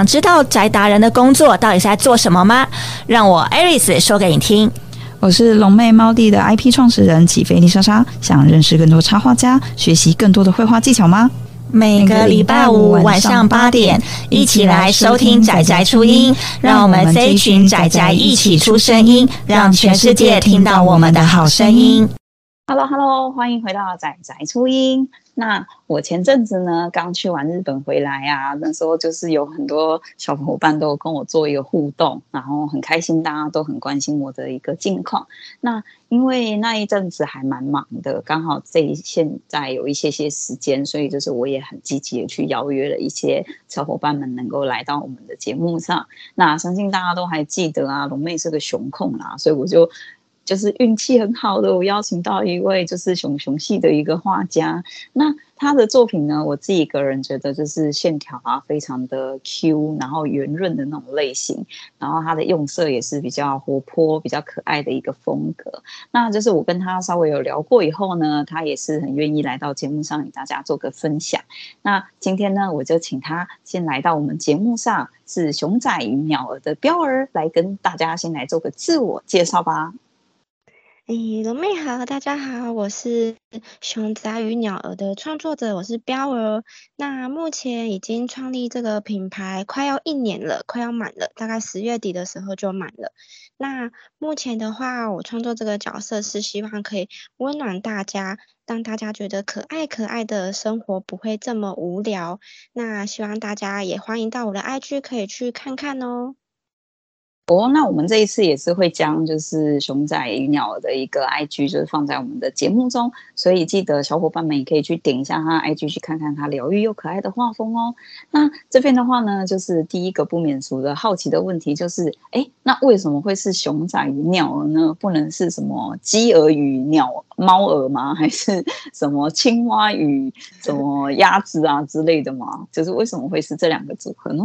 想知道宅达人的工作到底是在做什么吗？让我 Aris 说给你听。我是龙妹猫弟的 IP 创始人起飞丽莎莎，想认识更多插画家，学习更多的绘画技巧吗？每个礼拜五晚上八点，一起来收听宅宅初音，让我们这一群宅宅一起出声音，让全世界听到我们的好声音。Hello，Hello，欢迎回到宅宅初音。那我前阵子呢，刚去完日本回来啊，那时候就是有很多小伙伴都跟我做一个互动，然后很开心，大家都很关心我的一个近况。那因为那一阵子还蛮忙的，刚好这现在有一些些时间，所以就是我也很积极的去邀约了一些小伙伴们能够来到我们的节目上。那相信大家都还记得啊，龙妹是个熊控啦，所以我就。就是运气很好的，我邀请到一位就是熊熊系的一个画家。那他的作品呢，我自己个人觉得就是线条啊，非常的 Q，然后圆润的那种类型。然后他的用色也是比较活泼、比较可爱的一个风格。那就是我跟他稍微有聊过以后呢，他也是很愿意来到节目上与大家做个分享。那今天呢，我就请他先来到我们节目上，是熊仔与鸟儿的标儿，来跟大家先来做个自我介绍吧。诶，龙妹好，大家好，我是熊仔与鸟儿的创作者，我是标儿。那目前已经创立这个品牌快要一年了，快要满了，大概十月底的时候就满了。那目前的话，我创作这个角色是希望可以温暖大家，让大家觉得可爱可爱的生活不会这么无聊。那希望大家也欢迎到我的 IG 可以去看看哦。哦，那我们这一次也是会将就是熊仔与鸟儿的一个 IG 就是放在我们的节目中，所以记得小伙伴们也可以去点一下他 IG 去看看他疗愈又可爱的画风哦。那这边的话呢，就是第一个不免俗的好奇的问题就是，哎，那为什么会是熊仔与鸟儿呢？不能是什么鸡儿与鸟猫儿吗？还是 什么青蛙与什么鸭子啊之类的吗？就是为什么会是这两个组合呢？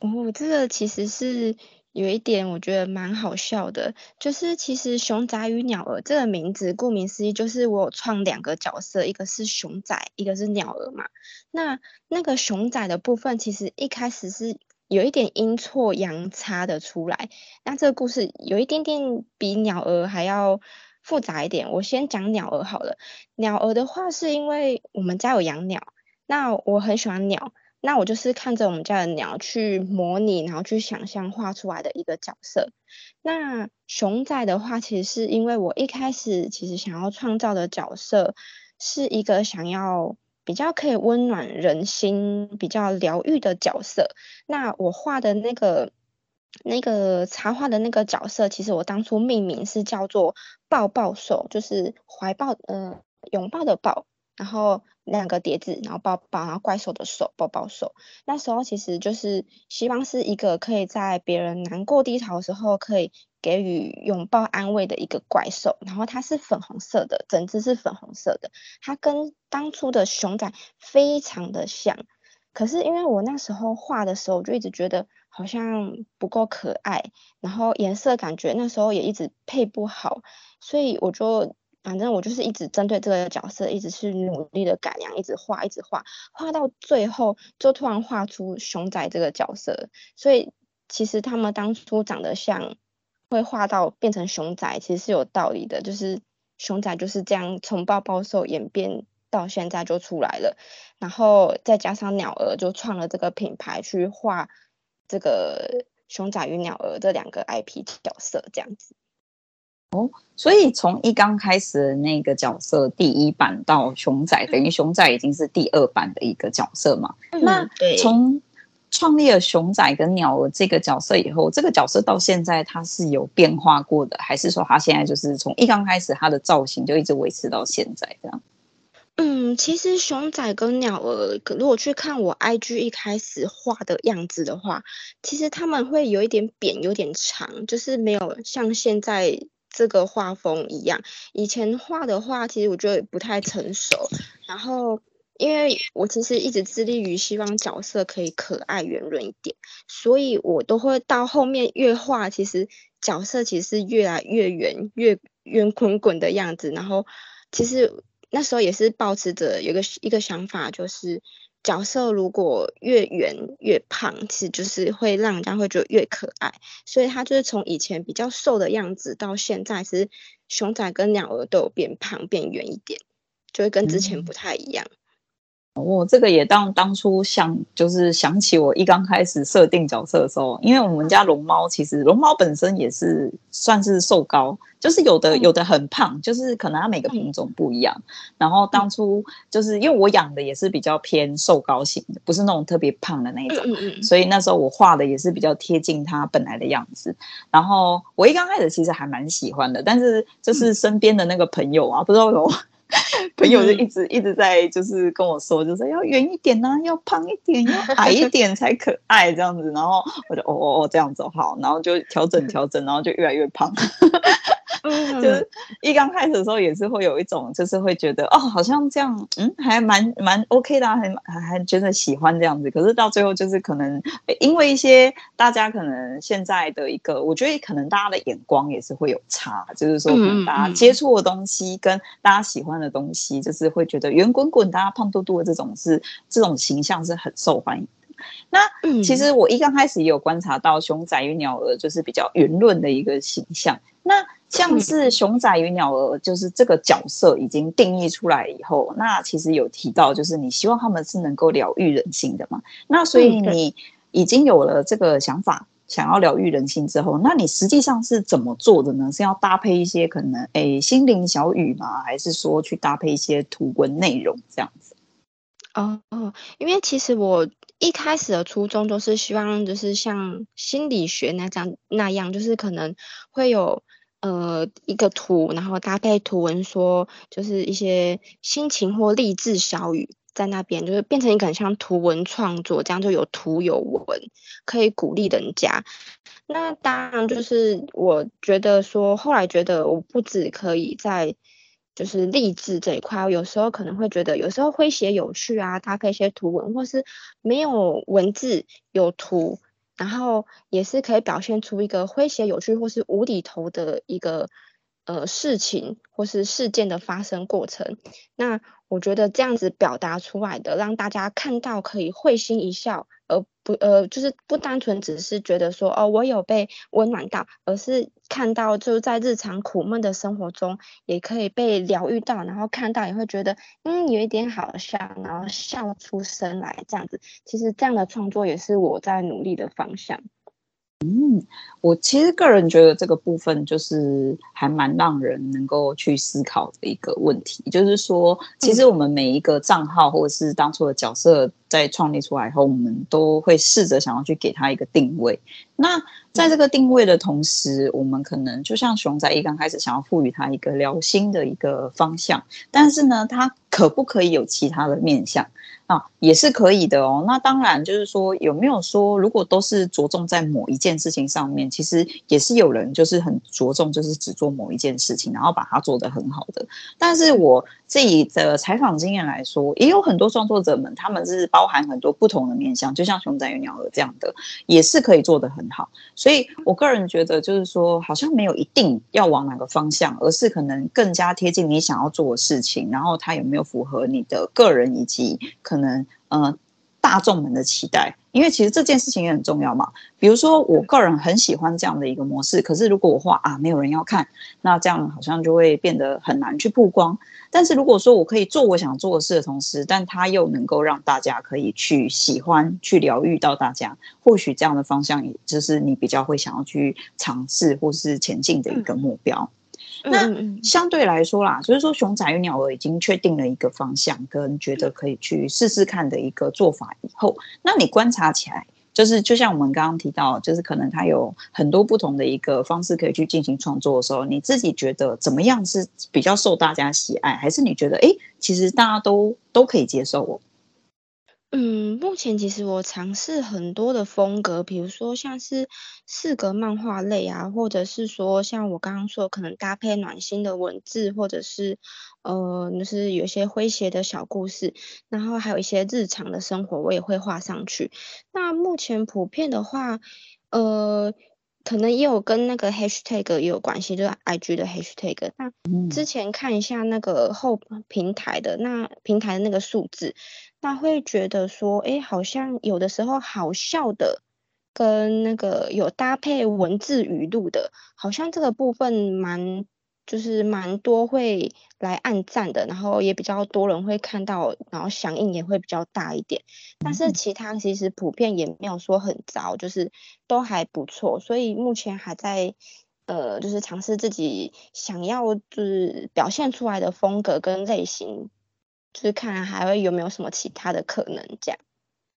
哦，这个其实是。有一点我觉得蛮好笑的，就是其实熊仔与鸟儿这个名字，顾名思义就是我创两个角色，一个是熊仔，一个是鸟儿嘛。那那个熊仔的部分，其实一开始是有一点阴错阳差的出来。那这个故事有一点点比鸟儿还要复杂一点。我先讲鸟儿好了。鸟儿的话，是因为我们家有养鸟，那我很喜欢鸟。那我就是看着我们家的鸟去模拟，然后去想象画出来的一个角色。那熊仔的话，其实是因为我一开始其实想要创造的角色是一个想要比较可以温暖人心、比较疗愈的角色。那我画的那个那个插画的那个角色，其实我当初命名是叫做抱抱兽，就是怀抱，呃，拥抱的抱。然后两个碟子，然后抱抱，然后怪兽的手，抱抱手。那时候其实就是希望是一个可以在别人难过低潮的时候，可以给予拥抱安慰的一个怪兽。然后它是粉红色的，整只是粉红色的。它跟当初的熊仔非常的像，可是因为我那时候画的时候，我就一直觉得好像不够可爱，然后颜色感觉那时候也一直配不好，所以我就。反正我就是一直针对这个角色，一直去努力的改良，一直画，一直画，画到最后就突然画出熊仔这个角色。所以其实他们当初长得像，会画到变成熊仔，其实是有道理的。就是熊仔就是这样从抱抱兽演变到现在就出来了，然后再加上鸟儿就创了这个品牌去画这个熊仔与鸟儿这两个 IP 角色这样子。哦，所以从一刚开始的那个角色第一版到熊仔，等于熊仔已经是第二版的一个角色嘛？嗯、那从创立了熊仔跟鸟儿这个角色以后，这个角色到现在它是有变化过的，还是说它现在就是从一刚开始它的造型就一直维持到现在这样？嗯，其实熊仔跟鸟儿，如果去看我 IG 一开始画的样子的话，其实他们会有一点扁，有点长，就是没有像现在。这个画风一样，以前画的话，其实我觉得不太成熟。然后，因为我其实一直致力于希望角色可以可爱圆润一点，所以我都会到后面越画，其实角色其实是越来越圆，越圆滚滚的样子。然后，其实那时候也是抱持着有个一个想法，就是角色如果越圆越胖，其实就是会让人家会觉得越可爱。所以他就是从以前比较瘦的样子，到现在其实熊仔跟鸟儿都有变胖变圆一点，就会跟之前不太一样。嗯我、哦、这个也当当初想，就是想起我一刚开始设定角色的时候，因为我们家龙猫其实龙猫本身也是算是瘦高，就是有的有的很胖，就是可能它每个品种不一样。然后当初就是因为我养的也是比较偏瘦高型的，不是那种特别胖的那一种，所以那时候我画的也是比较贴近它本来的样子。然后我一刚开始其实还蛮喜欢的，但是就是身边的那个朋友啊，不知道有。朋友就一直一直在就是跟我说，就是要圆一点呐、啊，要胖一点，要 矮一点才可爱这样子。然后我就哦哦哦这样子好，然后就调整调整，然后就越来越胖。就是一刚开始的时候也是会有一种，就是会觉得哦，好像这样，嗯，还蛮蛮 OK 的、啊，还还还真的喜欢这样子。可是到最后就是可能因为一些大家可能现在的一个，我觉得可能大家的眼光也是会有差，就是说可能大家接触的东西跟大家喜欢的东西，就是会觉得圆滚滚、大家胖嘟嘟的这种是这种形象是很受欢迎。那其实我一刚开始也有观察到熊仔与鸟儿就是比较圆润的一个形象。那像是熊仔与鸟儿，就是这个角色已经定义出来以后，那其实有提到，就是你希望他们是能够疗愈人心的嘛？那所以你已经有了这个想法，想要疗愈人心之后，那你实际上是怎么做的呢？是要搭配一些可能诶心灵小语吗？还是说去搭配一些图文内容这样子？哦哦，因为其实我一开始的初衷就是希望，就是像心理学那样那样，就是可能会有。呃，一个图，然后搭配图文说，就是一些心情或励志小语在那边，就是变成一个像图文创作，这样就有图有文，可以鼓励人家。那当然，就是我觉得说，后来觉得我不止可以在就是励志这一块，有时候可能会觉得，有时候诙谐有趣啊，搭配一些图文，或是没有文字有图。然后也是可以表现出一个诙谐有趣或是无厘头的一个呃事情或是事件的发生过程。那我觉得这样子表达出来的，让大家看到可以会心一笑。而不呃，就是不单纯只是觉得说哦，我有被温暖到，而是看到就是在日常苦闷的生活中，也可以被疗愈到，然后看到也会觉得嗯，有一点好笑，然后笑出声来这样子。其实这样的创作也是我在努力的方向。嗯，我其实个人觉得这个部分就是还蛮让人能够去思考的一个问题，就是说，其实我们每一个账号或者是当初的角色。在创立出来以后，我们都会试着想要去给他一个定位。那在这个定位的同时，我们可能就像熊仔一刚开始想要赋予他一个聊心的一个方向，但是呢，他可不可以有其他的面向啊？也是可以的哦。那当然就是说，有没有说如果都是着重在某一件事情上面，其实也是有人就是很着重，就是只做某一件事情，然后把它做得很好的。但是我自己的采访经验来说，也有很多创作者们，他们是包含很多不同的面向，就像熊仔与鸟儿这样的，也是可以做得很好。所以我个人觉得，就是说，好像没有一定要往哪个方向，而是可能更加贴近你想要做的事情，然后它有没有符合你的个人以及能呃大众们的期待。因为其实这件事情也很重要嘛。比如说，我个人很喜欢这样的一个模式，可是如果我画啊，没有人要看，那这样好像就会变得很难去曝光。但是如果说我可以做我想做的事的同时，但它又能够让大家可以去喜欢、去疗愈到大家，或许这样的方向，也就是你比较会想要去尝试或是前进的一个目标。那相对来说啦，就是说熊仔与鸟儿已经确定了一个方向，跟觉得可以去试试看的一个做法以后，那你观察起来，就是就像我们刚刚提到，就是可能它有很多不同的一个方式可以去进行创作的时候，你自己觉得怎么样是比较受大家喜爱，还是你觉得哎，其实大家都都可以接受哦？嗯，目前其实我尝试很多的风格，比如说像是四格漫画类啊，或者是说像我刚刚说，可能搭配暖心的文字，或者是呃，就是有些诙谐的小故事，然后还有一些日常的生活，我也会画上去。那目前普遍的话，呃。可能也有跟那个 hashtag 也有关系，就是 IG 的 hashtag。那之前看一下那个后平台的那平台的那个数字，那会觉得说，哎，好像有的时候好笑的跟那个有搭配文字语录的，好像这个部分蛮。就是蛮多会来按赞的，然后也比较多人会看到，然后响应也会比较大一点。但是其他其实普遍也没有说很糟，就是都还不错。所以目前还在呃，就是尝试自己想要就是表现出来的风格跟类型，就是看还会有没有什么其他的可能这样。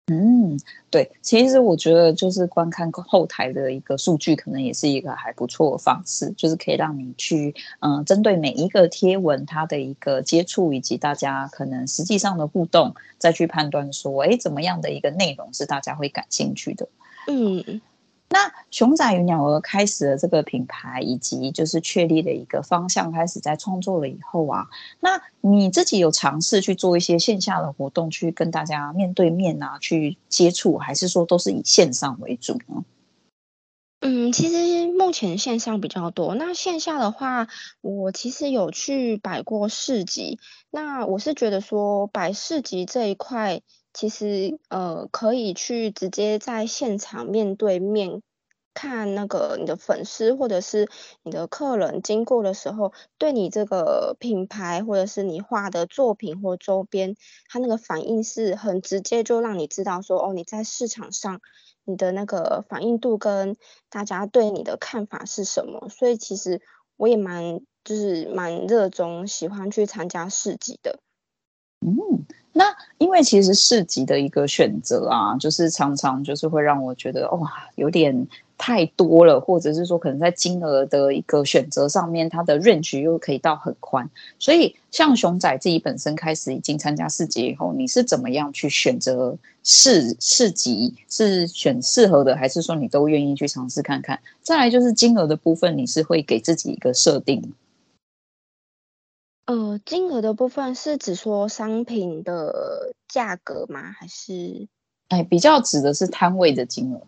嗯，对，其实我觉得就是观看后台的一个数据，可能也是一个还不错的方式，就是可以让你去，嗯、呃，针对每一个贴文它的一个接触以及大家可能实际上的互动，再去判断说，哎，怎么样的一个内容是大家会感兴趣的。嗯。那熊仔与鸟儿开始了这个品牌，以及就是确立的一个方向，开始在创作了以后啊，那你自己有尝试去做一些线下的活动，去跟大家面对面啊去接触，还是说都是以线上为主呢？嗯，其实目前线上比较多。那线下的话，我其实有去摆过市集。那我是觉得说摆市集这一块。其实，呃，可以去直接在现场面对面看那个你的粉丝或者是你的客人经过的时候，对你这个品牌或者是你画的作品或周边，他那个反应是很直接，就让你知道说，哦，你在市场上你的那个反应度跟大家对你的看法是什么。所以其实我也蛮就是蛮热衷喜欢去参加市集的。嗯。那因为其实市集的一个选择啊，就是常常就是会让我觉得哇，有点太多了，或者是说可能在金额的一个选择上面，它的 range 又可以到很宽。所以像熊仔自己本身开始已经参加市集以后，你是怎么样去选择市市集？是选适合的，还是说你都愿意去尝试看看？再来就是金额的部分，你是会给自己一个设定？呃，金额的部分是指说商品的价格吗？还是？哎，比较指的是摊位的金额。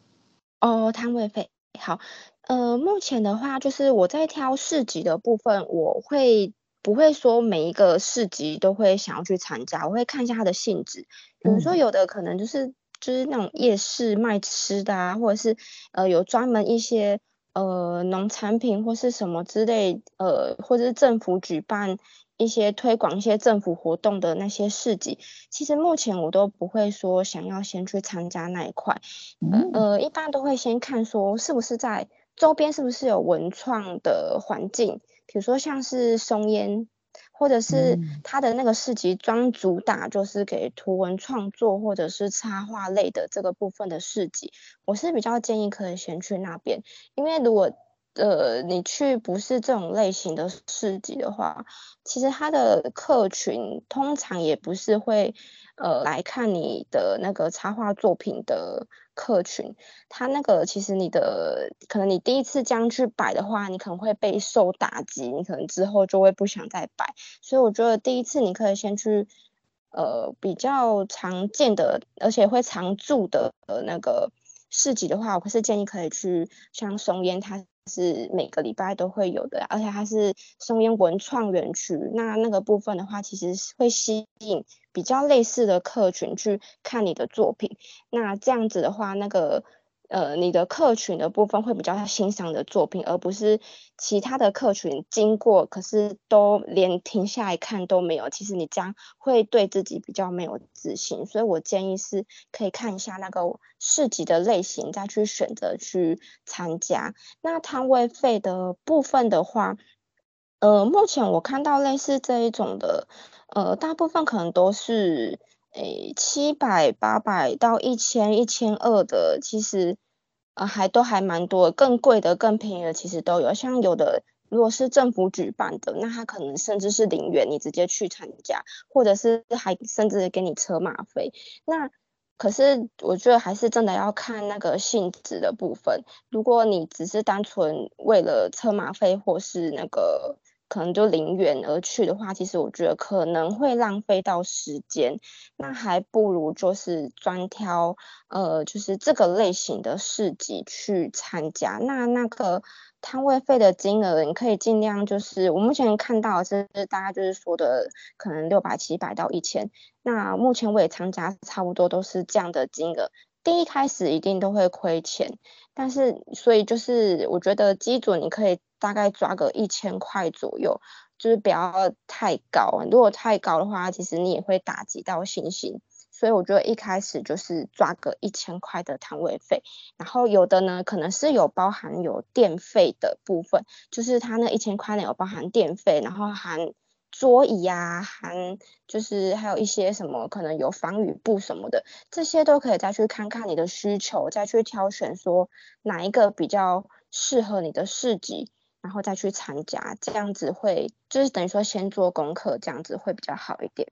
哦，摊位费。好，呃，目前的话，就是我在挑市集的部分，我会不会说每一个市集都会想要去参加？我会看一下它的性质。比如说，有的可能就是就是那种夜市卖吃的啊，或者是呃有专门一些呃农产品或是什么之类，呃，或者是政府举办。一些推广一些政府活动的那些市集，其实目前我都不会说想要先去参加那一块，嗯、呃，一般都会先看说是不是在周边是不是有文创的环境，比如说像是松烟，或者是他的那个市集专主打就是给图文创作或者是插画类的这个部分的市集，我是比较建议可以先去那边，因为如果呃，你去不是这种类型的市集的话，其实他的客群通常也不是会呃来看你的那个插画作品的客群。他那个其实你的可能你第一次这样去摆的话，你可能会被受打击，你可能之后就会不想再摆。所以我觉得第一次你可以先去呃比较常见的，而且会常驻的呃那个市集的话，我是建议可以去像松烟它。是每个礼拜都会有的，而且它是松烟文创园区，那那个部分的话，其实会吸引比较类似的客群去看你的作品。那这样子的话，那个。呃，你的客群的部分会比较欣赏的作品，而不是其他的客群经过，可是都连停下来看都没有。其实你这样会对自己比较没有自信，所以我建议是可以看一下那个市集的类型，再去选择去参加。那摊位费的部分的话，呃，目前我看到类似这一种的，呃，大部分可能都是。诶，七百、八百到一千、一千二的，其实、呃，还都还蛮多。更贵的、更便宜的，其实都有。像有的，如果是政府举办的，那他可能甚至是零元，你直接去参加，或者是还甚至给你车马费。那可是我觉得还是真的要看那个性质的部分。如果你只是单纯为了车马费或是那个可能就零元而去的话，其实我觉得可能会浪费到时间，那还不如就是专挑呃，就是这个类型的市集去参加。那那个摊位费的金额，你可以尽量就是我目前看到是大概就是说的可能六百七百到一千。那目前我也参加，差不多都是这样的金额。第一开始一定都会亏钱，但是所以就是我觉得基准你可以。大概抓个一千块左右，就是不要太高。如果太高的话，其实你也会打击到信心。所以我觉得一开始就是抓个一千块的摊位费，然后有的呢可能是有包含有电费的部分，就是它那一千块呢有包含电费，然后含桌椅啊，含就是还有一些什么可能有防雨布什么的，这些都可以再去看看你的需求，再去挑选说哪一个比较适合你的市集。然后再去参加，这样子会就是等于说先做功课，这样子会比较好一点。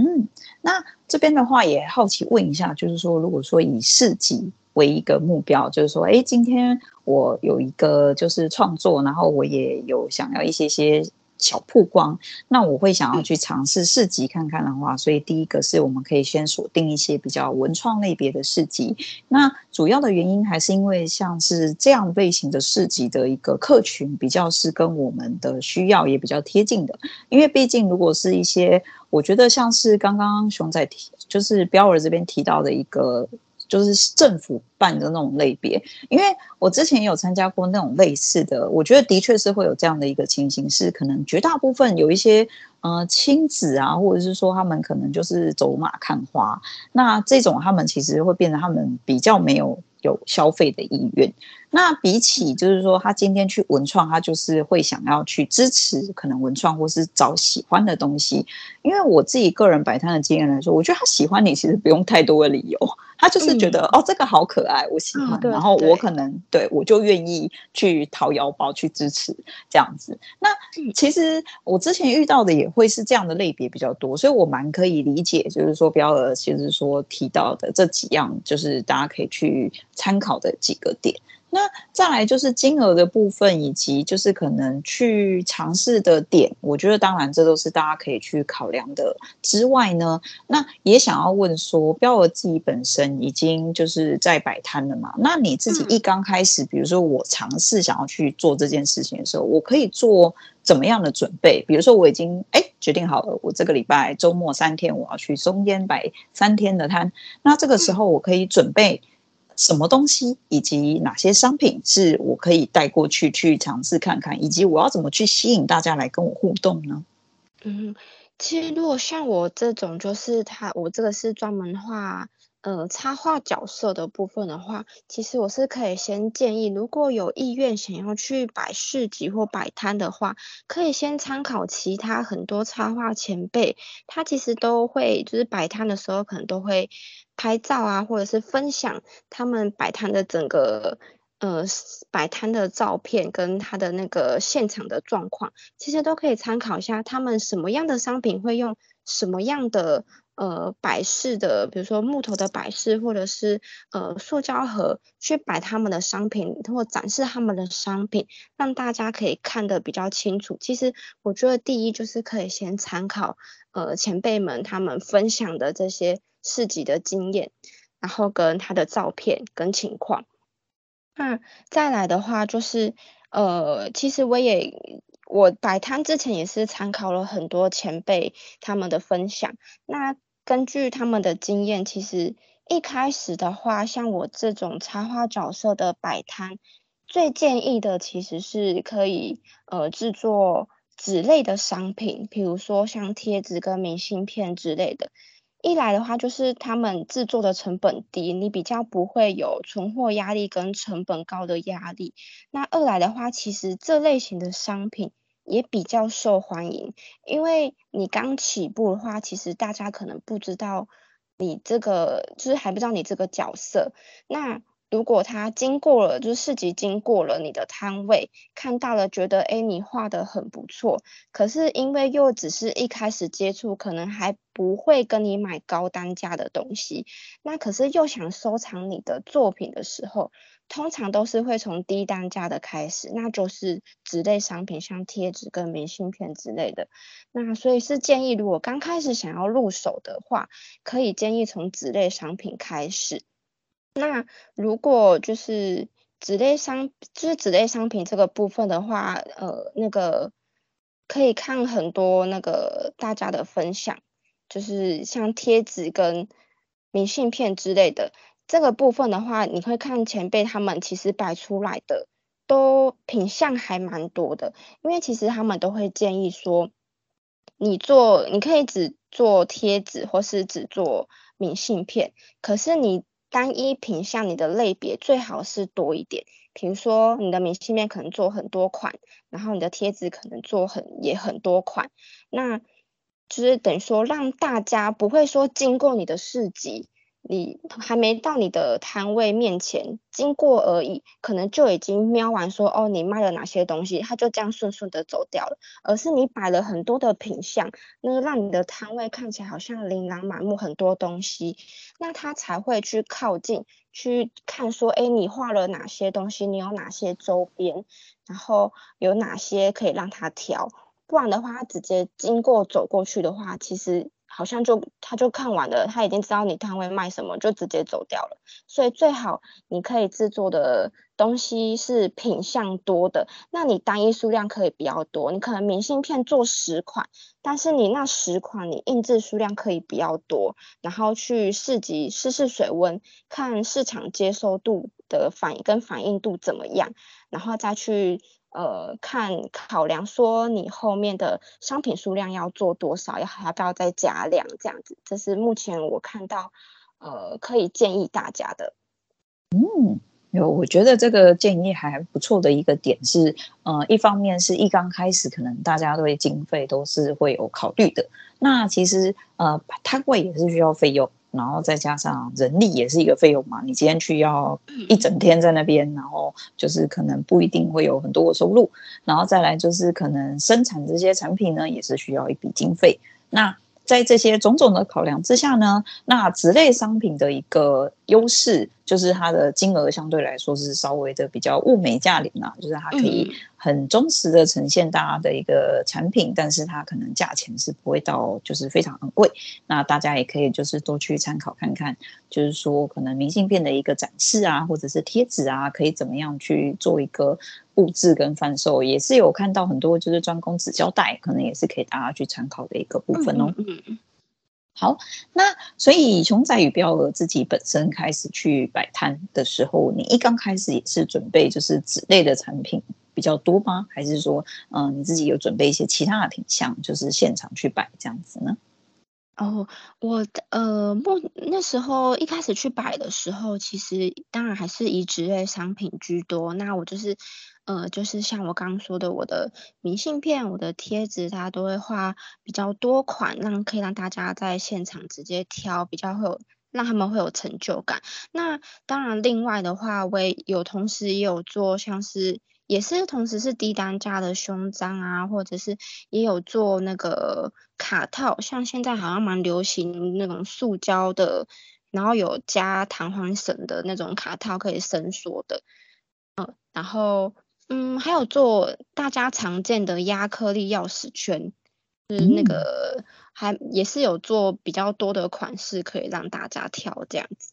嗯，那这边的话也好奇问一下，就是说，如果说以市集为一个目标，就是说，哎，今天我有一个就是创作，然后我也有想要一些些。小曝光，那我会想要去尝试市集看看的话，所以第一个是我们可以先锁定一些比较文创类别的市集。那主要的原因还是因为像是这样类型的市集的一个客群比较是跟我们的需要也比较贴近的，因为毕竟如果是一些我觉得像是刚刚熊仔提，就是标儿这边提到的一个。就是政府办的那种类别，因为我之前有参加过那种类似的，我觉得的确是会有这样的一个情形，是可能绝大部分有一些呃亲子啊，或者是说他们可能就是走马看花，那这种他们其实会变得他们比较没有。有消费的意愿，那比起就是说，他今天去文创，他就是会想要去支持可能文创，或是找喜欢的东西。因为我自己个人摆摊的经验来说，我觉得他喜欢你其实不用太多的理由，他就是觉得、嗯、哦这个好可爱，我喜欢，嗯、然后我可能对，我就愿意去掏腰包去支持这样子。那其实我之前遇到的也会是这样的类别比较多，所以我蛮可以理解，就是说标儿就是说提到的这几样，就是大家可以去。参考的几个点，那再来就是金额的部分，以及就是可能去尝试的点，我觉得当然这都是大家可以去考量的。之外呢，那也想要问说，标儿自己本身已经就是在摆摊了嘛？那你自己一刚开始，比如说我尝试想要去做这件事情的时候，我可以做怎么样的准备？比如说我已经哎决定好了，我这个礼拜周末三天我要去松烟摆三天的摊，那这个时候我可以准备。什么东西以及哪些商品是我可以带过去去尝试看看，以及我要怎么去吸引大家来跟我互动呢？嗯，其实如果像我这种，就是他，我这个是专门画呃插画角色的部分的话，其实我是可以先建议，如果有意愿想要去摆市集或摆摊的话，可以先参考其他很多插画前辈，他其实都会就是摆摊的时候可能都会。拍照啊，或者是分享他们摆摊的整个呃摆摊的照片跟他的那个现场的状况，其实都可以参考一下他们什么样的商品会用什么样的呃摆饰的，比如说木头的摆饰或者是呃塑胶盒去摆他们的商品或展示他们的商品，让大家可以看得比较清楚。其实我觉得第一就是可以先参考呃前辈们他们分享的这些。市集的经验，然后跟他的照片跟情况。那再来的话，就是呃，其实我也我摆摊之前也是参考了很多前辈他们的分享。那根据他们的经验，其实一开始的话，像我这种插画角色的摆摊，最建议的其实是可以呃制作纸类的商品，比如说像贴纸跟明信片之类的。一来的话，就是他们制作的成本低，你比较不会有存货压力跟成本高的压力。那二来的话，其实这类型的商品也比较受欢迎，因为你刚起步的话，其实大家可能不知道你这个，就是还不知道你这个角色。那如果他经过了，就是市集经过了你的摊位，看到了，觉得诶你画得很不错，可是因为又只是一开始接触，可能还不会跟你买高单价的东西，那可是又想收藏你的作品的时候，通常都是会从低单价的开始，那就是纸类商品，像贴纸跟明信片之类的。那所以是建议，如果刚开始想要入手的话，可以建议从纸类商品开始。那如果就是纸类商，就是纸类商品这个部分的话，呃，那个可以看很多那个大家的分享，就是像贴纸跟明信片之类的这个部分的话，你会看前辈他们其实摆出来的都品相还蛮多的，因为其实他们都会建议说，你做你可以只做贴纸或是只做明信片，可是你。单一品相，你的类别最好是多一点。比如说，你的明信片可能做很多款，然后你的贴纸可能做很也很多款，那就是等于说让大家不会说经过你的市集。你还没到你的摊位面前，经过而已，可能就已经瞄完说哦，你卖了哪些东西，他就这样顺顺的走掉了。而是你摆了很多的品相，那个让你的摊位看起来好像琳琅满目，很多东西，那他才会去靠近去看说，哎，你画了哪些东西，你有哪些周边，然后有哪些可以让他挑，不然的话，他直接经过走过去的话，其实。好像就他就看完了，他已经知道你摊位卖什么，就直接走掉了。所以最好你可以制作的东西是品相多的，那你单一数量可以比较多。你可能明信片做十款，但是你那十款你印制数量可以比较多，然后去市集试试水温，看市场接受度的反应跟反应度怎么样，然后再去。呃，看考量说你后面的商品数量要做多少，要还要不要再加量这样子，这是目前我看到呃可以建议大家的。嗯，有，我觉得这个建议还不错的一个点是，呃，一方面是一刚开始可能大家对经费都是会有考虑的，那其实呃摊位也是需要费用。然后再加上人力也是一个费用嘛，你今天去要一整天在那边，然后就是可能不一定会有很多的收入，然后再来就是可能生产这些产品呢，也是需要一笔经费。那在这些种种的考量之下呢，那纸类商品的一个优势就是它的金额相对来说是稍微的比较物美价廉啊，就是它可以很忠实的呈现大家的一个产品，但是它可能价钱是不会到就是非常昂贵。那大家也可以就是多去参考看看，就是说可能明信片的一个展示啊，或者是贴纸啊，可以怎么样去做一个。布置跟贩售也是有看到很多，就是专攻纸胶带，可能也是可以大家去参考的一个部分哦。嗯，好，那所以熊仔与标鹅自己本身开始去摆摊的时候，你一刚开始也是准备就是纸类的产品比较多吗？还是说，嗯、你自己有准备一些其他的品项，就是现场去摆这样子呢？哦，我呃，目那时候一开始去摆的时候，其实当然还是以纸类商品居多。那我就是。呃，就是像我刚刚说的，我的明信片、我的贴纸，它都会画比较多款，让可以让大家在现场直接挑，比较会有让他们会有成就感。那当然，另外的话，我也有同时也有做，像是也是同时是低单价的胸章啊，或者是也有做那个卡套，像现在好像蛮流行那种塑胶的，然后有加弹簧绳的那种卡套，可以伸缩的，嗯、然后。嗯，还有做大家常见的压克力钥匙圈，就是那个还也是有做比较多的款式可以让大家挑这样子。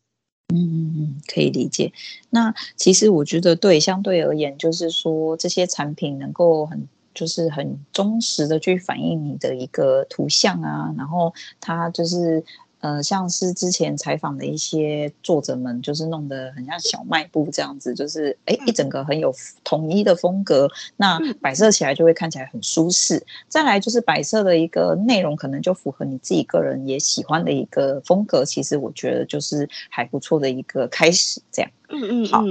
嗯嗯嗯，可以理解。那其实我觉得对，相对而言，就是说这些产品能够很就是很忠实的去反映你的一个图像啊，然后它就是。呃，像是之前采访的一些作者们，就是弄得很像小卖部这样子，就是哎，一整个很有统一的风格，那摆设起来就会看起来很舒适。再来就是摆设的一个内容，可能就符合你自己个人也喜欢的一个风格。其实我觉得就是还不错的一个开始，这样。嗯嗯，好。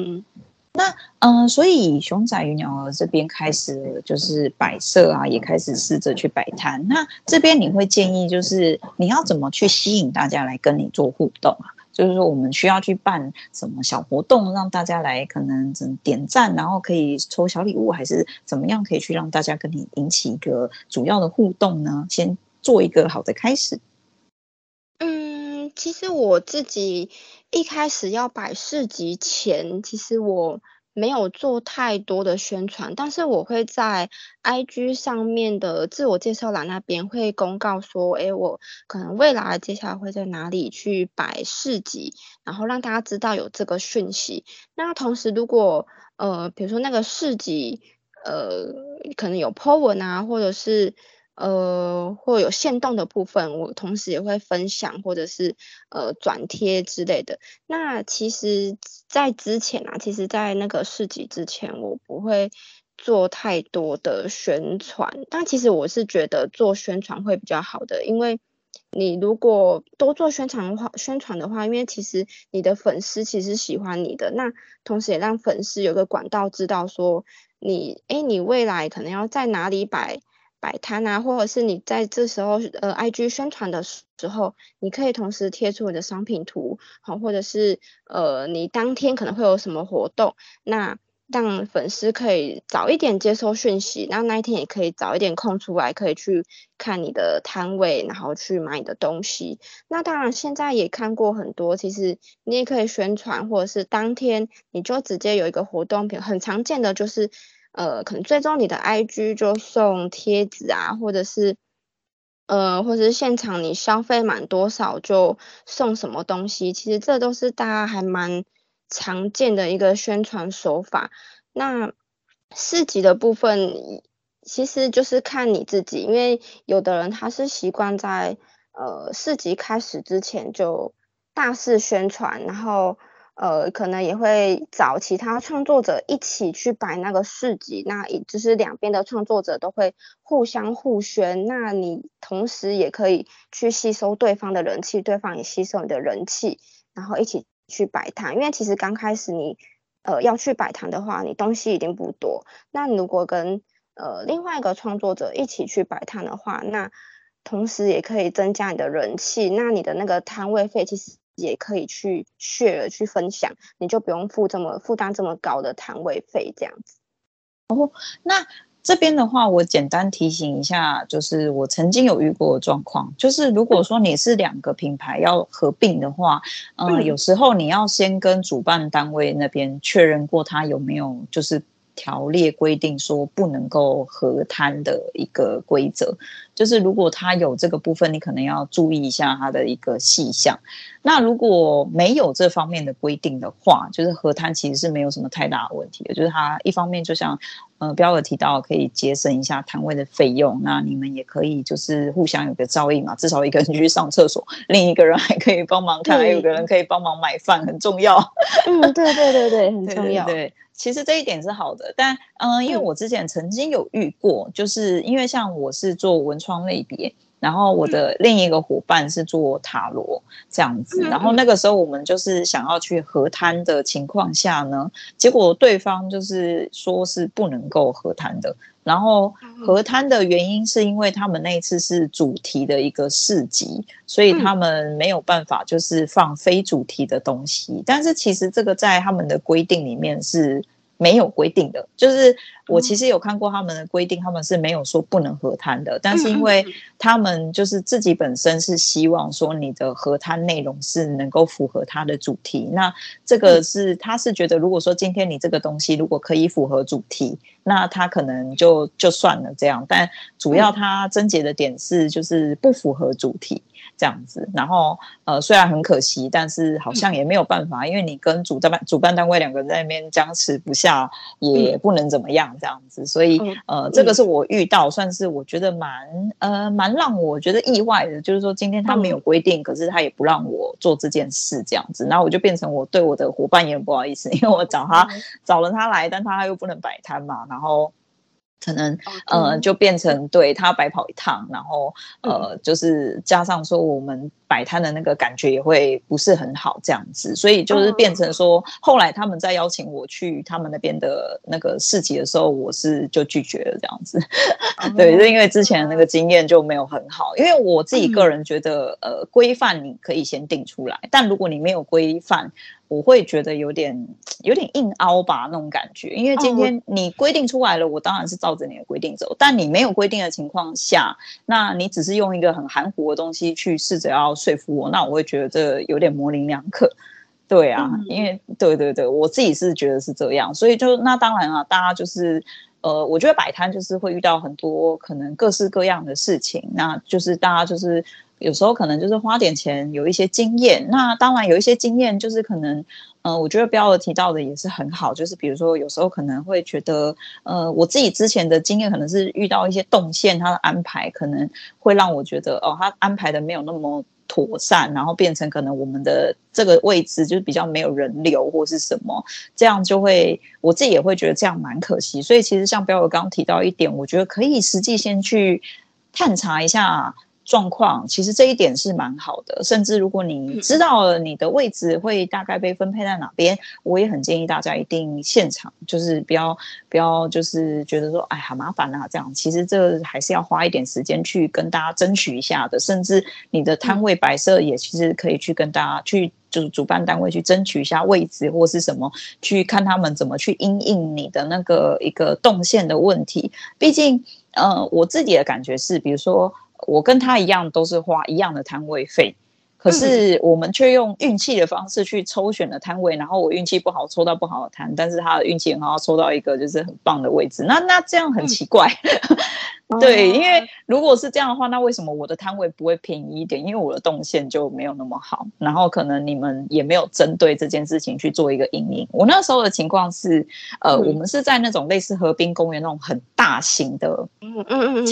那嗯、所以熊仔与鸟儿这边开始就是摆设啊，也开始试着去摆摊。那这边你会建议就是你要怎么去吸引大家来跟你做互动啊？就是说我们需要去办什么小活动，让大家来可能怎点赞，然后可以抽小礼物，还是怎么样可以去让大家跟你引起一个主要的互动呢？先做一个好的开始。嗯，其实我自己一开始要摆市集前，其实我。没有做太多的宣传，但是我会在 IG 上面的自我介绍栏那边会公告说，诶，我可能未来接下来会在哪里去摆市集，然后让大家知道有这个讯息。那同时，如果呃，比如说那个市集，呃，可能有 po 文啊，或者是。呃，或有限动的部分，我同时也会分享，或者是呃转贴之类的。那其实，在之前啊，其实，在那个市集之前，我不会做太多的宣传。但其实我是觉得做宣传会比较好的，因为你如果多做宣传的话，宣传的话，因为其实你的粉丝其实喜欢你的，那同时也让粉丝有个管道知道说你，诶，你未来可能要在哪里摆。摆摊啊，或者是你在这时候呃，IG 宣传的时候，你可以同时贴出你的商品图，好，或者是呃，你当天可能会有什么活动，那让粉丝可以早一点接收讯息，那那一天也可以早一点空出来，可以去看你的摊位，然后去买你的东西。那当然，现在也看过很多，其实你也可以宣传，或者是当天你就直接有一个活动品，很常见的就是。呃，可能追踪你的 IG 就送贴纸啊，或者是呃，或者是现场你消费满多少就送什么东西，其实这都是大家还蛮常见的一个宣传手法。那市集的部分，其实就是看你自己，因为有的人他是习惯在呃市集开始之前就大肆宣传，然后。呃，可能也会找其他创作者一起去摆那个市集，那也就是两边的创作者都会互相互宣，那你同时也可以去吸收对方的人气，对方也吸收你的人气，然后一起去摆摊。因为其实刚开始你呃要去摆摊的话，你东西一定不多。那如果跟呃另外一个创作者一起去摆摊的话，那同时也可以增加你的人气，那你的那个摊位费其实。也可以去 share 去分享，你就不用付这么负担这么高的摊位费这样子。哦，那这边的话，我简单提醒一下，就是我曾经有遇过的状况，就是如果说你是两个品牌要合并的话，嗯、呃，有时候你要先跟主办单位那边确认过，他有没有就是。条例规定说不能够合摊的一个规则，就是如果他有这个部分，你可能要注意一下他的一个细项。那如果没有这方面的规定的话，就是合摊其实是没有什么太大的问题的。就是他一方面就像呃标有提到，可以节省一下摊位的费用，那你们也可以就是互相有个照应嘛，至少一个人去上厕所，另一个人还可以帮忙看，还有个人可以帮忙买饭，很重要。嗯，对对对对，很重要。对，对，对。其实这一点是好的，但嗯、呃，因为我之前曾经有遇过，就是因为像我是做文创类别，然后我的另一个伙伴是做塔罗这样子，然后那个时候我们就是想要去合摊的情况下呢，结果对方就是说是不能够合摊的。然后合摊的原因是因为他们那一次是主题的一个市集，所以他们没有办法就是放非主题的东西。但是其实这个在他们的规定里面是。没有规定的，就是我其实有看过他们的规定，他们是没有说不能合摊的，但是因为他们就是自己本身是希望说你的合摊内容是能够符合他的主题，那这个是他是觉得如果说今天你这个东西如果可以符合主题，那他可能就就算了这样，但主要他症结的点是就是不符合主题。这样子，然后呃，虽然很可惜，但是好像也没有办法，嗯、因为你跟主办主办单位两个人在那边僵持不下，也不能怎么样这样子，所以呃，这个是我遇到，算是我觉得蛮呃蛮让我觉得意外的，就是说今天他没有规定，可是他也不让我做这件事这样子，然后我就变成我对我的伙伴也很不好意思，因为我找他找了他来，但他又不能摆摊嘛，然后。可能呃，就变成对他白跑一趟，然后呃，就是加上说我们摆摊的那个感觉也会不是很好这样子，所以就是变成说，后来他们在邀请我去他们那边的那个市集的时候，我是就拒绝了这样子。对，就因为之前的那个经验就没有很好，因为我自己个人觉得，呃，规范你可以先定出来，但如果你没有规范。我会觉得有点有点硬凹吧，那种感觉。因为今天你规定出来了，我当然是照着你的规定走。但你没有规定的情况下，那你只是用一个很含糊的东西去试着要说服我，那我会觉得这有点模棱两可。对啊，因为对对对，我自己是觉得是这样。所以就那当然啊，大家就是呃，我觉得摆摊就是会遇到很多可能各式各样的事情，那就是大家就是。有时候可能就是花点钱，有一些经验。那当然有一些经验，就是可能，呃，我觉得标儿提到的也是很好。就是比如说，有时候可能会觉得，呃，我自己之前的经验可能是遇到一些动线，它的安排可能会让我觉得，哦，他安排的没有那么妥善，然后变成可能我们的这个位置就是比较没有人流或是什么，这样就会我自己也会觉得这样蛮可惜。所以其实像标儿刚刚提到一点，我觉得可以实际先去探查一下。状况其实这一点是蛮好的，甚至如果你知道了你的位置会大概被分配在哪边，我也很建议大家一定现场，就是不要不要就是觉得说哎好麻烦啊这样，其实这还是要花一点时间去跟大家争取一下的，甚至你的摊位摆设也其实可以去跟大家去就是主办单位去争取一下位置或是什么，去看他们怎么去因应你的那个一个动线的问题，毕竟呃我自己的感觉是，比如说。我跟他一样，都是花一样的摊位费，可是我们却用运气的方式去抽选了摊位，然后我运气不好抽到不好的摊，但是他的运气很好，抽到一个就是很棒的位置。那那这样很奇怪，嗯、对，因为如果是这样的话，那为什么我的摊位不会便宜一点？因为我的动线就没有那么好，然后可能你们也没有针对这件事情去做一个因应。我那时候的情况是，呃，嗯、我们是在那种类似河滨公园那种很大型的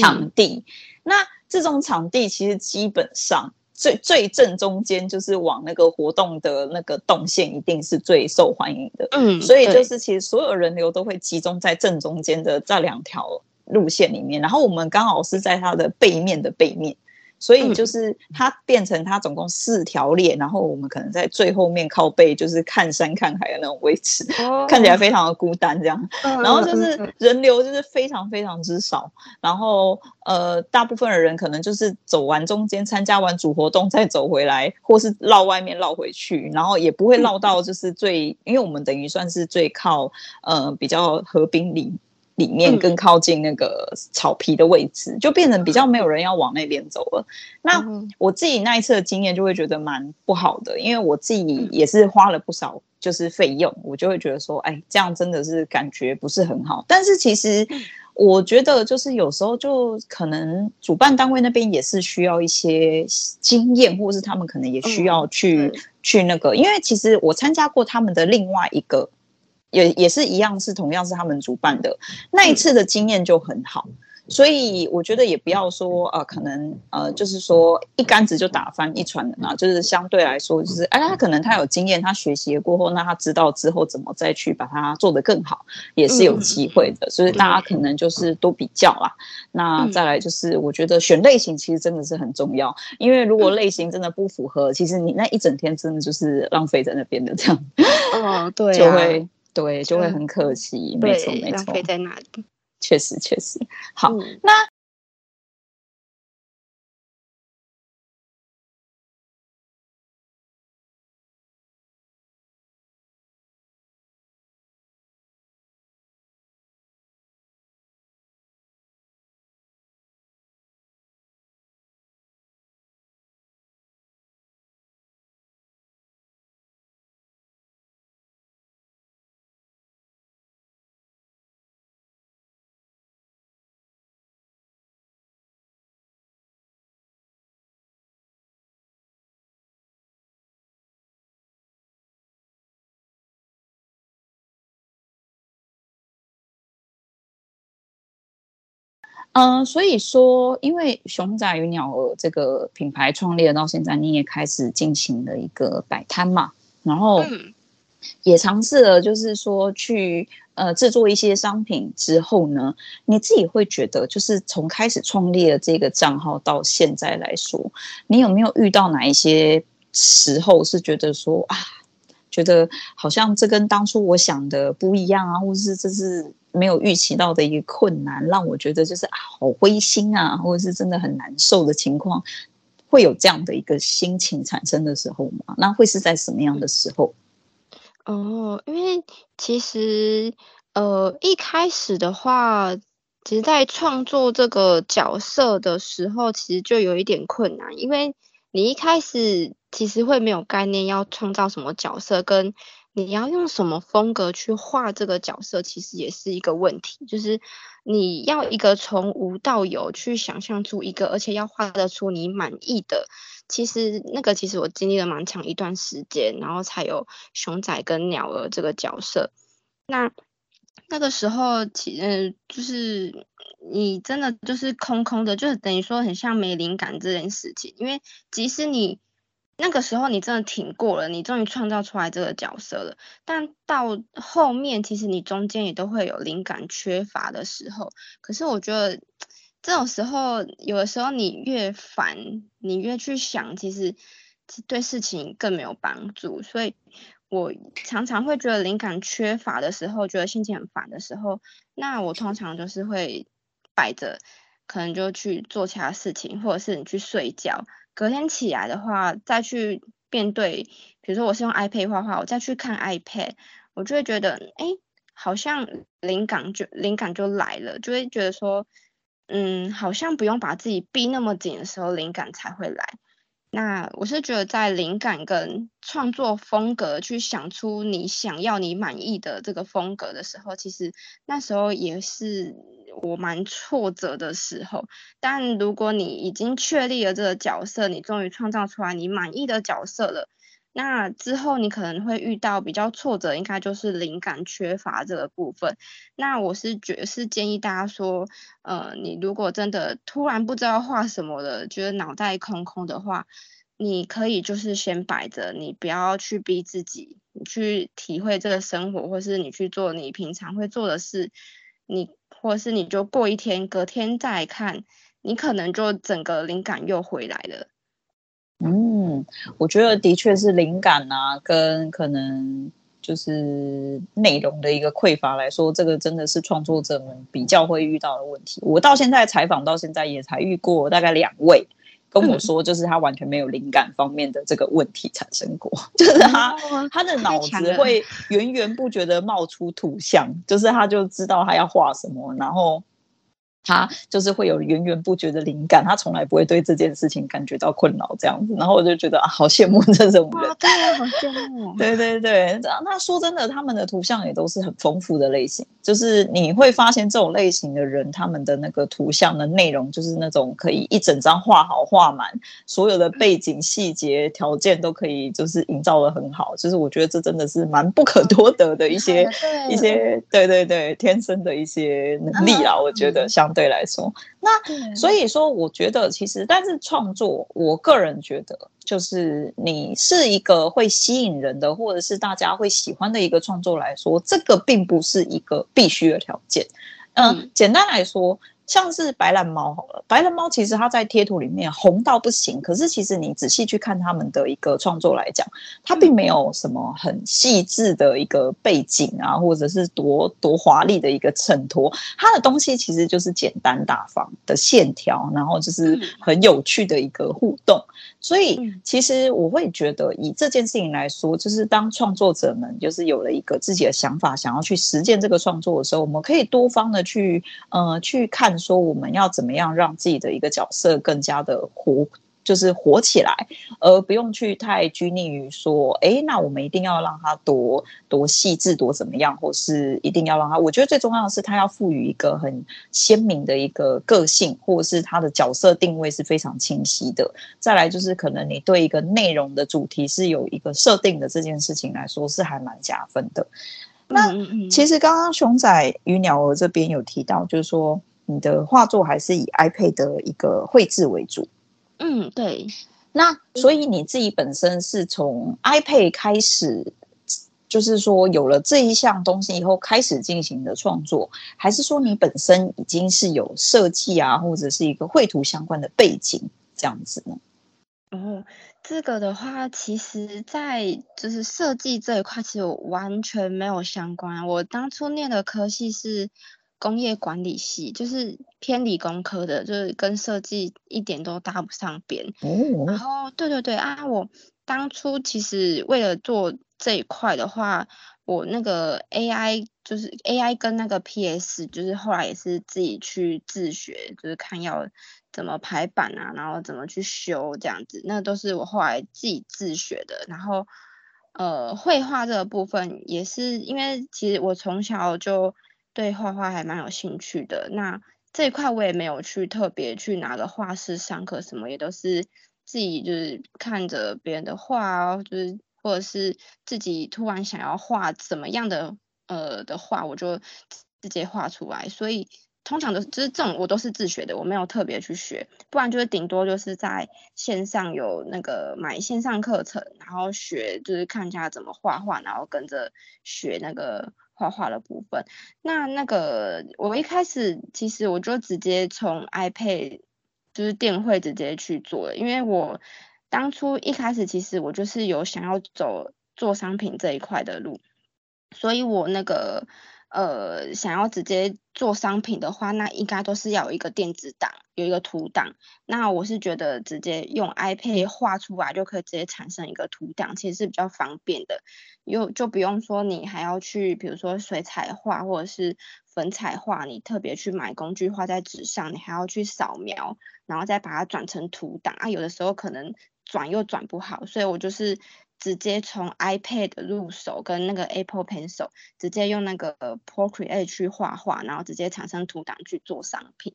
场地，嗯嗯嗯那。这种场地其实基本上最最正中间就是往那个活动的那个动线，一定是最受欢迎的。嗯，所以就是其实所有人流都会集中在正中间的这两条路线里面，然后我们刚好是在它的背面的背面。所以就是它变成它总共四条列，然后我们可能在最后面靠背，就是看山看海的那种位置，看起来非常的孤单这样。然后就是人流就是非常非常之少，然后呃大部分的人可能就是走完中间参加完主活动再走回来，或是绕外面绕回去，然后也不会绕到就是最，因为我们等于算是最靠呃比较河滨里。里面更靠近那个草皮的位置，嗯、就变成比较没有人要往那边走了。那我自己那一次的经验就会觉得蛮不好的，因为我自己也是花了不少就是费用，我就会觉得说，哎，这样真的是感觉不是很好。但是其实我觉得就是有时候就可能主办单位那边也是需要一些经验，或是他们可能也需要去、嗯、去那个，因为其实我参加过他们的另外一个。也也是一样，是同样是他们主办的那一次的经验就很好，所以我觉得也不要说呃，可能呃，就是说一竿子就打翻一船人啊，就是相对来说，就是哎，他可能他有经验，他学习过后，那他知道之后怎么再去把它做得更好，也是有机会的。所以大家可能就是多比较啦。那再来就是，我觉得选类型其实真的是很重要，因为如果类型真的不符合，其实你那一整天真的就是浪费在那边的这样。哦，对，就会。对，就会很可惜，嗯、没错，没错，浪费在那里。确实，确实。好，嗯、那。呃，所以说，因为熊仔与鸟儿这个品牌创立到现在，你也开始进行了一个摆摊嘛，然后也尝试了，就是说去呃制作一些商品之后呢，你自己会觉得，就是从开始创立了这个账号到现在来说，你有没有遇到哪一些时候是觉得说啊，觉得好像这跟当初我想的不一样啊，或者是这是没有预期到的一个困难，让我觉得就是好灰心啊，或者是真的很难受的情况。会有这样的一个心情产生的时候吗？那会是在什么样的时候？哦，因为其实呃一开始的话，其实，在创作这个角色的时候，其实就有一点困难，因为你一开始其实会没有概念要创造什么角色，跟你要用什么风格去画这个角色，其实也是一个问题，就是。你要一个从无到有去想象出一个，而且要画得出你满意的，其实那个其实我经历了蛮长一段时间，然后才有熊仔跟鸟儿这个角色。那那个时候，其嗯就是你真的就是空空的，就是等于说很像没灵感这件事情，因为即使你。那个时候你真的挺过了，你终于创造出来这个角色了。但到后面，其实你中间也都会有灵感缺乏的时候。可是我觉得这种时候，有的时候你越烦，你越去想，其实对事情更没有帮助。所以我常常会觉得灵感缺乏的时候，觉得心情很烦的时候，那我通常就是会摆着，可能就去做其他事情，或者是你去睡觉。隔天起来的话，再去面对，比如说我是用 iPad 画画，我再去看 iPad，我就会觉得，哎，好像灵感就灵感就来了，就会觉得说，嗯，好像不用把自己逼那么紧的时候，灵感才会来。那我是觉得，在灵感跟创作风格去想出你想要、你满意的这个风格的时候，其实那时候也是我蛮挫折的时候。但如果你已经确立了这个角色，你终于创造出来你满意的角色了，那之后你可能会遇到比较挫折，应该就是灵感缺乏这个部分。那我是觉是建议大家说，呃，你如果真的突然不知道画什么了，觉得脑袋空空的话，你可以就是先摆着，你不要去逼自己，你去体会这个生活，或是你去做你平常会做的事，你或是你就过一天，隔天再看，你可能就整个灵感又回来了。嗯，我觉得的确是灵感啊，跟可能就是内容的一个匮乏来说，这个真的是创作者们比较会遇到的问题。我到现在采访到现在也才遇过大概两位跟我说，就是他完全没有灵感方面的这个问题产生过，就是他他的脑子会源源不绝的冒出图像，就是他就知道他要画什么，然后。他就是会有源源不绝的灵感，他从来不会对这件事情感觉到困扰这样子，然后我就觉得啊，好羡慕 这种人，对啊，好羡慕。对对对，那说真的，他们的图像也都是很丰富的类型，就是你会发现这种类型的人，他们的那个图像的内容就是那种可以一整张画好画满，所有的背景细节条件都可以就是营造的很好，就是我觉得这真的是蛮不可多得的一些 一些对对对天生的一些能力啊，我觉得像。对来说，那所以说，我觉得其实，但是创作，我个人觉得，就是你是一个会吸引人的，或者是大家会喜欢的一个创作来说，这个并不是一个必须的条件。嗯、呃，简单来说。像是白兰猫好了，白兰猫其实它在贴图里面红到不行，可是其实你仔细去看他们的一个创作来讲，它并没有什么很细致的一个背景啊，或者是多多华丽的一个衬托，它的东西其实就是简单大方的线条，然后就是很有趣的一个互动。所以其实我会觉得，以这件事情来说，就是当创作者们就是有了一个自己的想法，想要去实践这个创作的时候，我们可以多方的去呃去看。说我们要怎么样让自己的一个角色更加的活，就是活起来，而不用去太拘泥于说，哎，那我们一定要让他多多细致，多怎么样，或是一定要让他。我觉得最重要的是，他要赋予一个很鲜明的一个个性，或者是他的角色定位是非常清晰的。再来就是，可能你对一个内容的主题是有一个设定的这件事情来说，是还蛮加分的。那其实刚刚熊仔与鸟儿这边有提到，就是说。你的画作还是以 iPad 的一个绘制为主，嗯，对。那所以你自己本身是从 iPad 开始，就是说有了这一项东西以后开始进行的创作，还是说你本身已经是有设计啊，或者是一个绘图相关的背景这样子呢？哦，这个的话，其实，在就是设计这一块，其实我完全没有相关。我当初念的科系是工业管理系，就是偏理工科的，就是跟设计一点都搭不上边。哦，然后，对对对啊，我当初其实为了做这一块的话，我那个 AI 就是 AI 跟那个 PS，就是后来也是自己去自学，就是看要。怎么排版啊，然后怎么去修这样子，那都是我后来自己自学的。然后，呃，绘画这个部分也是因为其实我从小就对画画还蛮有兴趣的。那这一块我也没有去特别去哪个画室上课什么，也都是自己就是看着别人的画，就是或者是自己突然想要画怎么样的呃的画，我就直接画出来。所以。通常都是就是这种，我都是自学的，我没有特别去学，不然就是顶多就是在线上有那个买线上课程，然后学就是看一下怎么画画，然后跟着学那个画画的部分。那那个我一开始其实我就直接从 iPad 就是电绘直接去做，因为我当初一开始其实我就是有想要走做商品这一块的路，所以我那个。呃，想要直接做商品的话，那应该都是要有一个电子档，有一个图档。那我是觉得直接用 iPad 画出来就可以直接产生一个图档，其实是比较方便的，又就不用说你还要去，比如说水彩画或者是粉彩画，你特别去买工具画在纸上，你还要去扫描，然后再把它转成图档啊，有的时候可能转又转不好，所以我就是。直接从 iPad 入手，跟那个 Apple Pencil 直接用那个 Procreate 去画画，然后直接产生图档去做商品。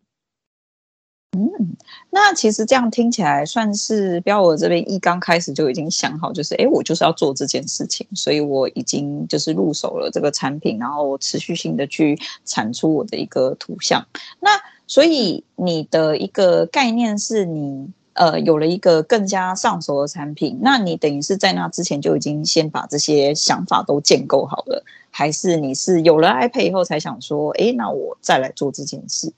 嗯，那其实这样听起来算是标我这边一刚开始就已经想好，就是哎，我就是要做这件事情，所以我已经就是入手了这个产品，然后持续性的去产出我的一个图像。那所以你的一个概念是你。呃，有了一个更加上手的产品，那你等于是在那之前就已经先把这些想法都建构好了，还是你是有了 iPad 以后才想说，哎，那我再来做这件事？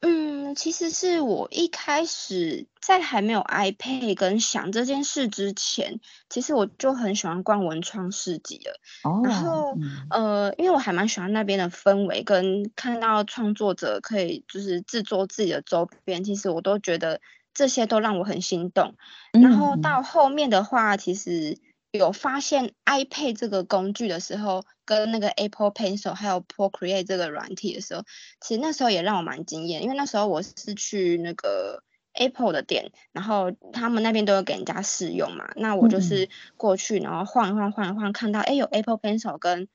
嗯，其实是我一开始在还没有 iPad 跟想这件事之前，其实我就很喜欢逛文创市集了。哦，然后、嗯、呃，因为我还蛮喜欢那边的氛围，跟看到创作者可以就是制作自己的周边，其实我都觉得。这些都让我很心动，然后到后面的话，其实有发现 iPad 这个工具的时候，跟那个 Apple Pencil 还有 Procreate 这个软体的时候，其实那时候也让我蛮惊艳，因为那时候我是去那个 Apple 的店，然后他们那边都有给人家试用嘛，那我就是过去，然后晃一晃，晃一晃，看到哎有 Apple Pencil 跟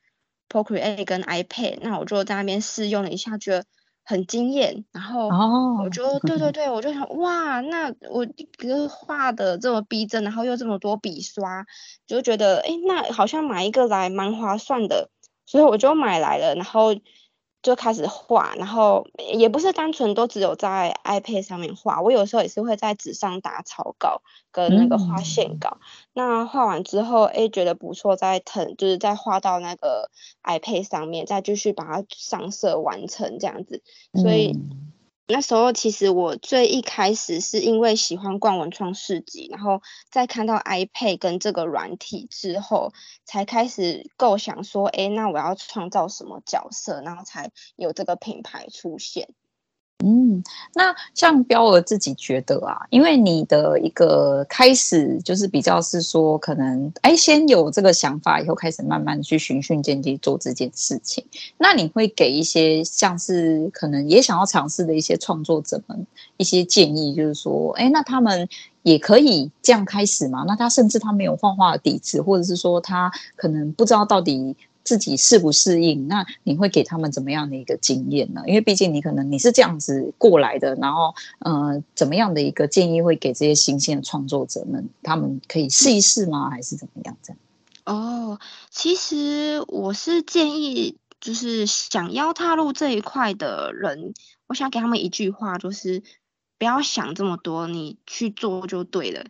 Procreate 跟 iPad，那我就在那边试用了一下，觉得。很惊艳，然后我就、oh. 对对对，我就想哇，那我个画的这么逼真，然后又这么多笔刷，就觉得哎，那好像买一个来蛮划算的，所以我就买来了，然后。就开始画，然后也不是单纯都只有在 iPad 上面画，我有时候也是会在纸上打草稿跟那个画线稿。嗯、那画完之后，哎，觉得不错，再腾就是再画到那个 iPad 上面，再继续把它上色完成这样子，所以。那时候其实我最一开始是因为喜欢逛文创市集，然后在看到 iPad 跟这个软体之后，才开始构想说，哎，那我要创造什么角色，然后才有这个品牌出现。嗯，那像标儿自己觉得啊，因为你的一个开始就是比较是说，可能哎，先有这个想法，以后开始慢慢去循序渐进做这件事情。那你会给一些像是可能也想要尝试的一些创作者们一些建议，就是说，哎，那他们也可以这样开始吗？那他甚至他没有画画的底子，或者是说他可能不知道到底。自己适不适应？那你会给他们怎么样的一个经验呢？因为毕竟你可能你是这样子过来的，然后呃，怎么样的一个建议会给这些新鲜的创作者们？他们可以试一试吗？还是怎么样？这样？哦，其实我是建议，就是想要踏入这一块的人，我想给他们一句话，就是不要想这么多，你去做就对了。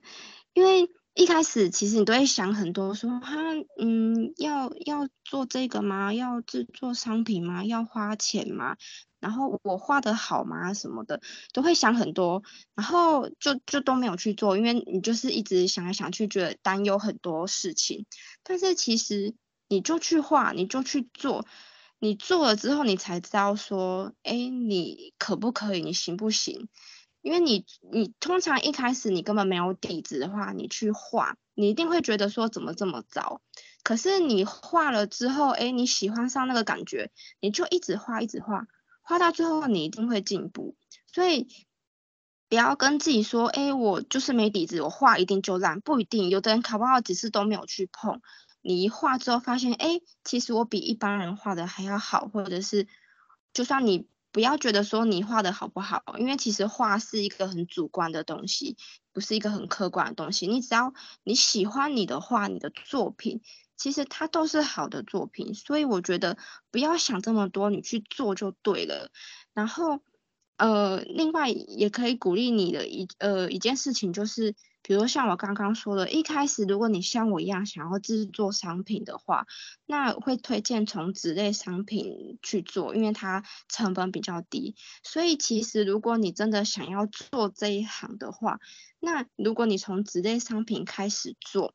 因为一开始其实你都会想很多说，哈，嗯，要要做这个吗？要制作商品吗？要花钱吗？然后我画的好吗？什么的都会想很多，然后就就都没有去做，因为你就是一直想来想去，觉得担忧很多事情。但是其实你就去画，你就去做，你做了之后，你才知道说，哎，你可不可以？你行不行？因为你你通常一开始你根本没有底子的话，你去画，你一定会觉得说怎么这么糟。可是你画了之后，哎，你喜欢上那个感觉，你就一直画，一直画。画到最后，你一定会进步，所以不要跟自己说：“哎，我就是没底子，我画一定就烂。”不一定，有的人考不好几次都没有去碰。你一画之后发现，哎，其实我比一般人画的还要好，或者是，就算你不要觉得说你画的好不好，因为其实画是一个很主观的东西，不是一个很客观的东西。你只要你喜欢你的画，你的作品。其实它都是好的作品，所以我觉得不要想这么多，你去做就对了。然后，呃，另外也可以鼓励你的一呃一件事情，就是比如像我刚刚说的，一开始如果你像我一样想要制作商品的话，那会推荐从纸类商品去做，因为它成本比较低。所以其实如果你真的想要做这一行的话，那如果你从纸类商品开始做。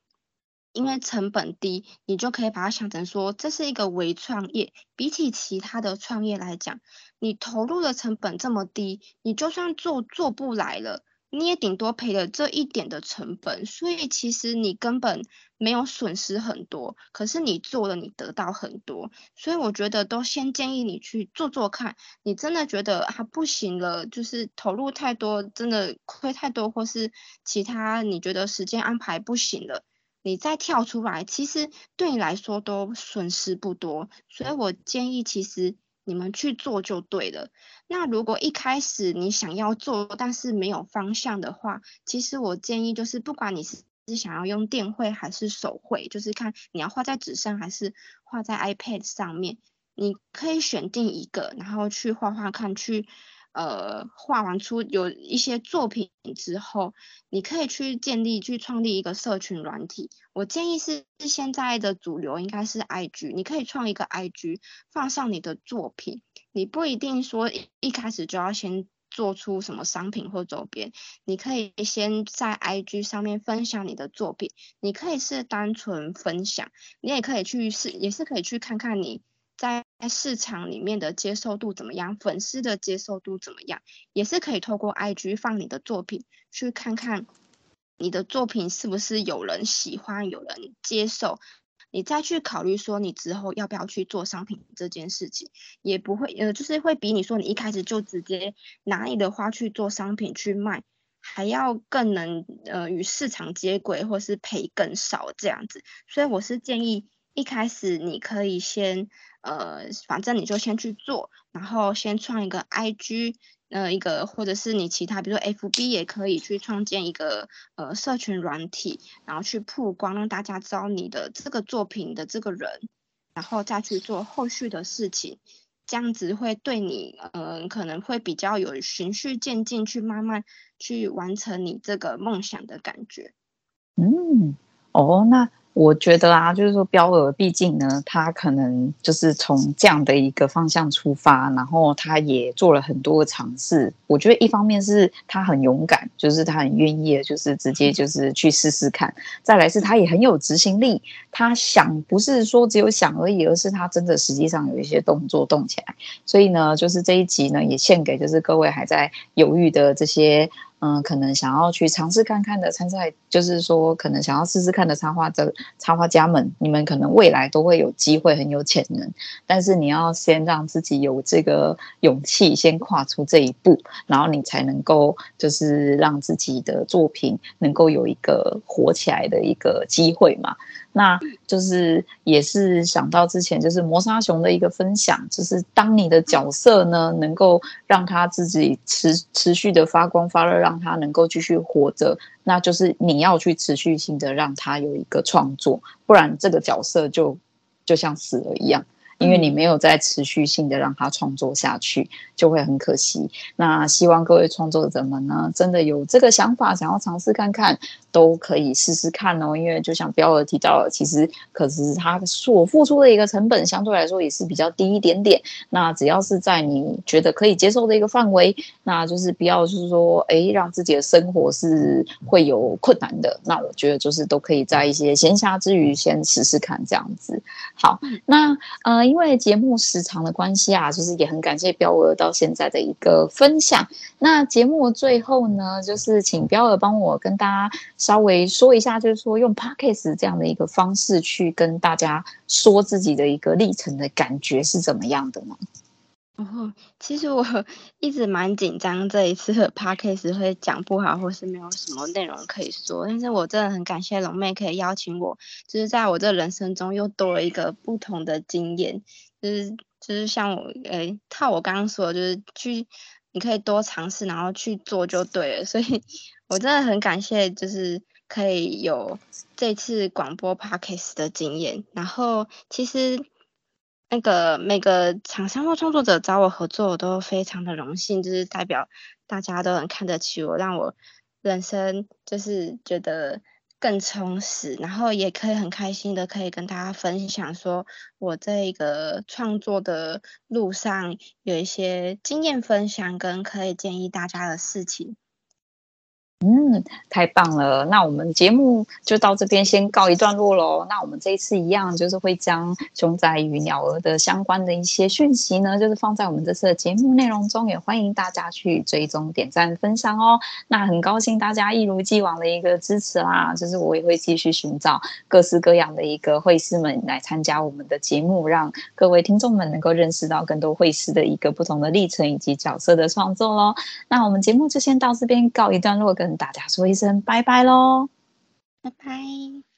因为成本低，你就可以把它想成说，这是一个微创业。比起其他的创业来讲，你投入的成本这么低，你就算做做不来了，你也顶多赔了这一点的成本。所以其实你根本没有损失很多，可是你做了，你得到很多。所以我觉得都先建议你去做做看。你真的觉得还不行了，就是投入太多，真的亏太多，或是其他你觉得时间安排不行了。你再跳出来，其实对你来说都损失不多，所以我建议其实你们去做就对了。那如果一开始你想要做，但是没有方向的话，其实我建议就是，不管你是想要用电绘还是手绘，就是看你要画在纸上还是画在 iPad 上面，你可以选定一个，然后去画画看去。呃，画完出有一些作品之后，你可以去建立、去创立一个社群软体。我建议是现在的主流应该是 IG，你可以创一个 IG，放上你的作品。你不一定说一开始就要先做出什么商品或周边，你可以先在 IG 上面分享你的作品。你可以是单纯分享，你也可以去试，也是可以去看看你。在市场里面的接受度怎么样？粉丝的接受度怎么样？也是可以透过 IG 放你的作品，去看看你的作品是不是有人喜欢、有人接受。你再去考虑说你之后要不要去做商品这件事情，也不会呃，就是会比你说你一开始就直接拿你的花去做商品去卖，还要更能呃与市场接轨，或是赔更少这样子。所以我是建议一开始你可以先。呃，反正你就先去做，然后先创一个 IG，呃，一个或者是你其他，比如说 FB 也可以去创建一个呃社群软体，然后去曝光，让大家知道你的这个作品的这个人，然后再去做后续的事情，这样子会对你，呃，可能会比较有循序渐进，去慢慢去完成你这个梦想的感觉。嗯，哦，那。我觉得啊，就是说标儿，毕竟呢，他可能就是从这样的一个方向出发，然后他也做了很多的尝试。我觉得一方面是他很勇敢，就是他很愿意，就是直接就是去试试看。再来是他也很有执行力，他想不是说只有想而已，而是他真的实际上有一些动作动起来。所以呢，就是这一集呢，也献给就是各位还在犹豫的这些。嗯，可能想要去尝试看看的参赛，就是说可能想要试试看的插画的插画家们，你们可能未来都会有机会，很有潜能。但是你要先让自己有这个勇气，先跨出这一步，然后你才能够就是让自己的作品能够有一个火起来的一个机会嘛。那就是也是想到之前就是磨砂熊的一个分享，就是当你的角色呢能够让他自己持持续的发光发热，让他能够继续活着，那就是你要去持续性的让他有一个创作，不然这个角色就就像死了一样。因为你没有在持续性的让他创作下去，就会很可惜。那希望各位创作者们呢，真的有这个想法，想要尝试看看，都可以试试看哦。因为就像标儿提到了，其实可是他所付出的一个成本，相对来说也是比较低一点点。那只要是在你觉得可以接受的一个范围，那就是不要就是说，哎，让自己的生活是会有困难的。那我觉得就是都可以在一些闲暇之余先试试看这样子。好，那呃，因为节目时长的关系啊，就是也很感谢彪儿到现在的一个分享。那节目最后呢，就是请彪儿帮我跟大家稍微说一下，就是说用 Podcast 这样的一个方式去跟大家说自己的一个历程的感觉是怎么样的呢？哦，其实我 一直蛮紧张，这一次的 podcast 会讲不好，或是没有什么内容可以说。但是我真的很感谢龙妹可以邀请我，就是在我这人生中又多了一个不同的经验。就是就是像我，诶，套我刚刚说的，就是去你可以多尝试，然后去做就对了。所以我真的很感谢，就是可以有这次广播 podcast 的经验。然后其实。那个每个厂商或创作者找我合作，我都非常的荣幸，就是代表大家都很看得起我，让我人生就是觉得更充实，然后也可以很开心的可以跟大家分享，说我这个创作的路上有一些经验分享跟可以建议大家的事情。嗯，太棒了！那我们节目就到这边先告一段落喽。那我们这一次一样，就是会将熊仔与鸟儿的相关的一些讯息呢，就是放在我们这次的节目内容中，也欢迎大家去追踪、点赞、分享哦。那很高兴大家一如既往的一个支持啦，就是我也会继续寻找各式各样的一个会师们来参加我们的节目，让各位听众们能够认识到更多会师的一个不同的历程以及角色的创作喽。那我们节目就先到这边告一段落，跟大家说一声拜拜喽，拜拜。